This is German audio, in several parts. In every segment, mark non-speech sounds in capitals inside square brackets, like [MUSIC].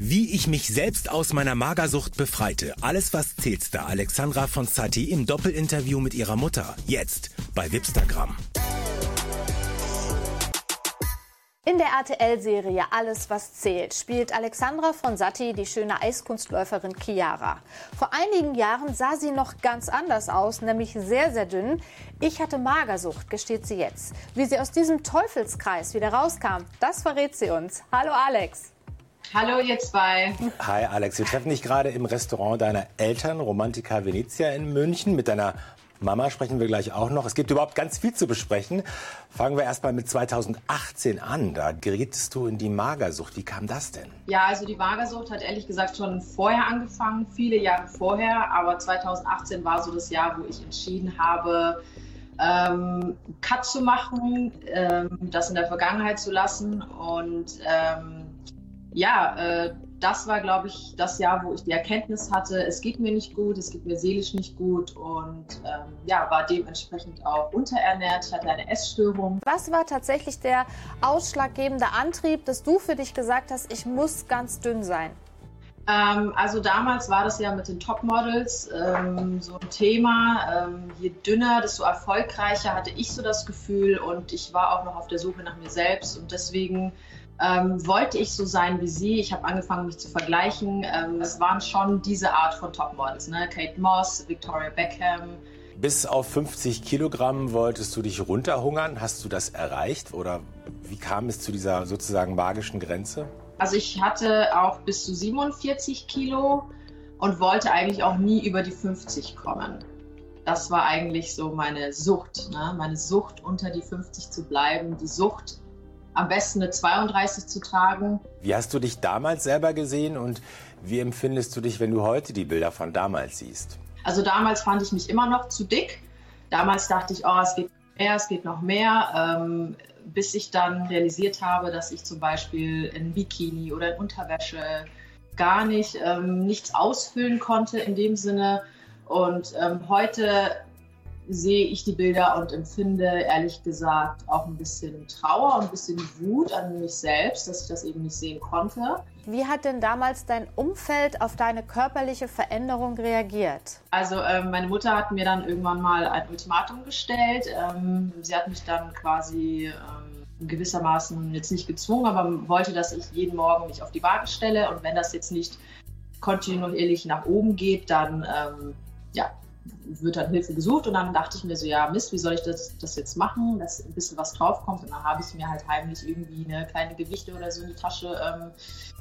Wie ich mich selbst aus meiner Magersucht befreite. Alles, was zählst da. Alexandra von Sati im Doppelinterview mit ihrer Mutter. Jetzt bei Wipstagram. In der RTL-Serie Alles, was zählt, spielt Alexandra von Satti die schöne Eiskunstläuferin Chiara. Vor einigen Jahren sah sie noch ganz anders aus, nämlich sehr, sehr dünn. Ich hatte Magersucht, gesteht sie jetzt. Wie sie aus diesem Teufelskreis wieder rauskam, das verrät sie uns. Hallo Alex. Hallo ihr zwei. Hi Alex, wir treffen dich gerade im Restaurant deiner Eltern, Romantica Venezia in München, mit deiner Mama sprechen wir gleich auch noch. Es gibt überhaupt ganz viel zu besprechen. Fangen wir erst mal mit 2018 an. Da gerietest du in die Magersucht. Wie kam das denn? Ja, also die Magersucht hat ehrlich gesagt schon vorher angefangen, viele Jahre vorher. Aber 2018 war so das Jahr, wo ich entschieden habe, ähm, Cut zu machen, ähm, das in der Vergangenheit zu lassen und ähm, ja, äh, das war, glaube ich, das Jahr, wo ich die Erkenntnis hatte, es geht mir nicht gut, es geht mir seelisch nicht gut und ähm, ja, war dementsprechend auch unterernährt. Ich hatte eine Essstörung. Was war tatsächlich der ausschlaggebende Antrieb, dass du für dich gesagt hast, ich muss ganz dünn sein? Ähm, also damals war das ja mit den Topmodels ähm, so ein Thema. Ähm, je dünner, desto erfolgreicher hatte ich so das Gefühl und ich war auch noch auf der Suche nach mir selbst und deswegen ähm, wollte ich so sein wie sie. Ich habe angefangen, mich zu vergleichen. Ähm, es waren schon diese Art von Topmodels, ne? Kate Moss, Victoria Beckham. Bis auf 50 Kilogramm wolltest du dich runterhungern. Hast du das erreicht oder wie kam es zu dieser sozusagen magischen Grenze? Also ich hatte auch bis zu 47 Kilo und wollte eigentlich auch nie über die 50 kommen. Das war eigentlich so meine Sucht, ne? meine Sucht unter die 50 zu bleiben, die Sucht am besten eine 32 zu tragen. Wie hast du dich damals selber gesehen und wie empfindest du dich, wenn du heute die Bilder von damals siehst? Also damals fand ich mich immer noch zu dick. Damals dachte ich, oh, es geht mehr, es geht noch mehr, ähm, bis ich dann realisiert habe, dass ich zum Beispiel in Bikini oder in Unterwäsche gar nicht ähm, nichts ausfüllen konnte in dem Sinne. Und ähm, heute sehe ich die Bilder und empfinde ehrlich gesagt auch ein bisschen Trauer und ein bisschen Wut an mich selbst, dass ich das eben nicht sehen konnte. Wie hat denn damals dein Umfeld auf deine körperliche Veränderung reagiert? Also ähm, meine Mutter hat mir dann irgendwann mal ein Ultimatum gestellt. Ähm, sie hat mich dann quasi ähm, gewissermaßen jetzt nicht gezwungen, aber wollte, dass ich jeden Morgen mich auf die Waage stelle und wenn das jetzt nicht kontinuierlich nach oben geht, dann ähm, ja, wird dann Hilfe gesucht und dann dachte ich mir so, ja Mist, wie soll ich das, das jetzt machen, dass ein bisschen was draufkommt und dann habe ich mir halt heimlich irgendwie eine kleine Gewichte oder so in die Tasche ähm,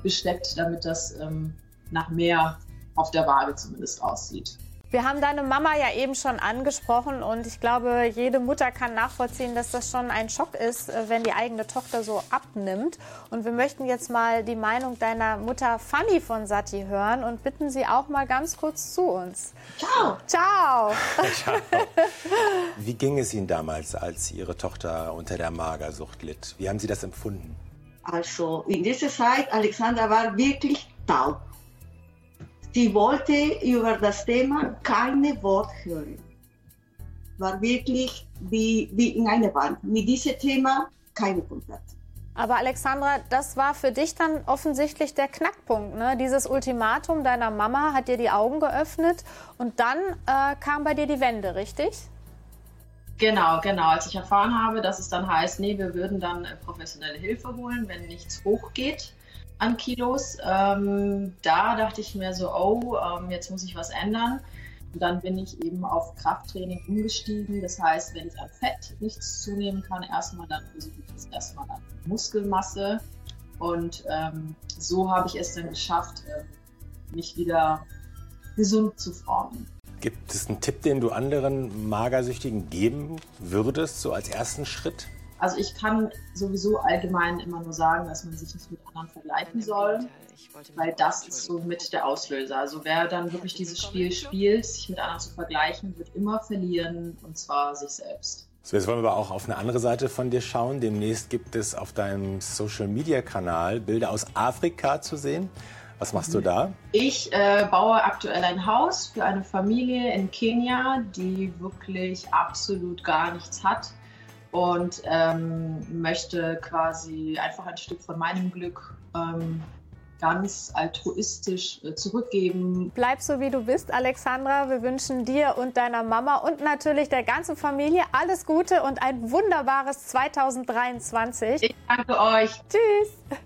gesteckt, damit das ähm, nach mehr auf der Waage zumindest aussieht. Wir haben deine Mama ja eben schon angesprochen und ich glaube, jede Mutter kann nachvollziehen, dass das schon ein Schock ist, äh, wenn die eigene Tochter so abnimmt. Und wir möchten jetzt mal die Meinung deiner Mutter Fanny von Sati hören und bitten sie auch mal ganz kurz zu uns. Ciao. Ciao. Ciao. [LAUGHS] Wie ging es Ihnen damals, als Ihre Tochter unter der Magersucht litt? Wie haben Sie das empfunden? Also in dieser Zeit, Alexander war wirklich taub. Sie wollte über das Thema keine Wort hören. War wirklich wie, wie in einer Wand. Mit diesem Thema keine Kontakt. Aber Alexandra, das war für dich dann offensichtlich der Knackpunkt. Ne? Dieses Ultimatum deiner Mama hat dir die Augen geöffnet und dann äh, kam bei dir die Wende, richtig? Genau, genau. Als ich erfahren habe, dass es dann heißt, nee, wir würden dann äh, professionelle Hilfe holen, wenn nichts hochgeht, an Kilos. Ähm, da dachte ich mir so, oh, ähm, jetzt muss ich was ändern. Und dann bin ich eben auf Krafttraining umgestiegen. Das heißt, wenn ich an Fett nichts zunehmen kann, erstmal dann versuche ich es erstmal an Muskelmasse. Und ähm, so habe ich es dann geschafft, äh, mich wieder gesund zu formen. Gibt es einen Tipp, den du anderen Magersüchtigen geben würdest, so als ersten Schritt? Also ich kann sowieso allgemein immer nur sagen, dass man sich nicht mit anderen vergleichen soll, weil das ist so mit der Auslöser. Also wer dann wirklich dieses Spiel spielt, sich mit anderen zu vergleichen, wird immer verlieren und zwar sich selbst. So, jetzt wollen wir aber auch auf eine andere Seite von dir schauen. Demnächst gibt es auf deinem Social-Media-Kanal Bilder aus Afrika zu sehen. Was machst du da? Ich äh, baue aktuell ein Haus für eine Familie in Kenia, die wirklich absolut gar nichts hat und ähm, möchte quasi einfach ein Stück von meinem Glück ähm, ganz altruistisch äh, zurückgeben. Bleib so wie du bist, Alexandra. Wir wünschen dir und deiner Mama und natürlich der ganzen Familie alles Gute und ein wunderbares 2023. Ich danke euch. Tschüss.